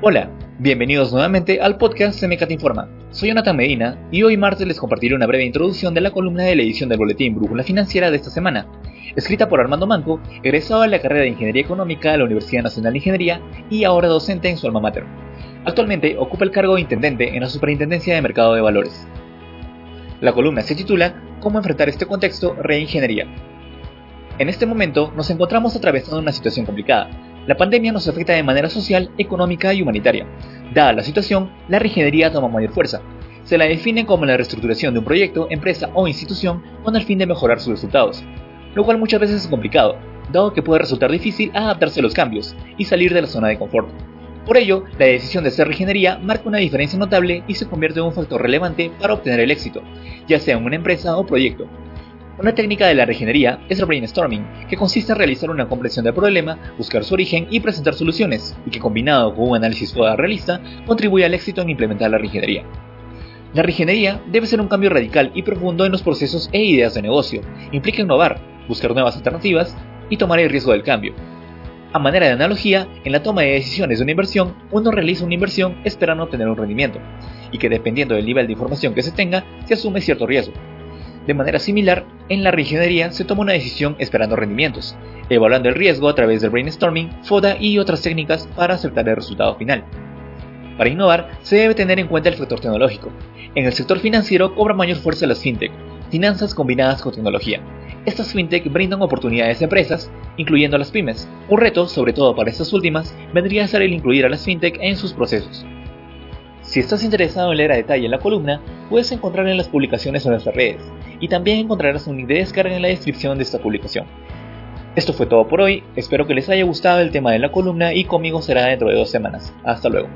Hola, bienvenidos nuevamente al podcast Te Informa. Soy Jonathan Medina y hoy martes les compartiré una breve introducción de la columna de la edición del Boletín Brújula Financiera de esta semana, escrita por Armando Manco, egresado de la carrera de Ingeniería Económica de la Universidad Nacional de Ingeniería y ahora docente en su alma mater. Actualmente ocupa el cargo de intendente en la Superintendencia de Mercado de Valores. La columna se titula Cómo enfrentar este contexto reingeniería. En este momento nos encontramos atravesando una situación complicada, la pandemia nos afecta de manera social, económica y humanitaria. Dada la situación, la reingeniería toma mayor fuerza. Se la define como la reestructuración de un proyecto, empresa o institución con el fin de mejorar sus resultados, lo cual muchas veces es complicado, dado que puede resultar difícil adaptarse a los cambios y salir de la zona de confort. Por ello, la decisión de hacer reingeniería marca una diferencia notable y se convierte en un factor relevante para obtener el éxito, ya sea en una empresa o proyecto, una técnica de la regenería es el brainstorming, que consiste en realizar una comprensión del problema, buscar su origen y presentar soluciones, y que combinado con un análisis realista, contribuye al éxito en implementar la regenería. La regenería debe ser un cambio radical y profundo en los procesos e ideas de negocio, implica innovar, buscar nuevas alternativas y tomar el riesgo del cambio. A manera de analogía, en la toma de decisiones de una inversión, uno realiza una inversión esperando obtener un rendimiento, y que dependiendo del nivel de información que se tenga, se asume cierto riesgo. De manera similar, en la reingeniería se toma una decisión esperando rendimientos, evaluando el riesgo a través del brainstorming, FODA y otras técnicas para aceptar el resultado final. Para innovar, se debe tener en cuenta el factor tecnológico. En el sector financiero cobra mayor fuerza las fintech, finanzas combinadas con tecnología. Estas fintech brindan oportunidades a empresas, incluyendo a las pymes. Un reto, sobre todo para estas últimas, vendría a ser el incluir a las fintech en sus procesos. Si estás interesado en leer a detalle la columna, puedes encontrarla en las publicaciones en nuestras redes, y también encontrarás un link de descarga en la descripción de esta publicación. Esto fue todo por hoy, espero que les haya gustado el tema de la columna y conmigo será dentro de dos semanas. Hasta luego.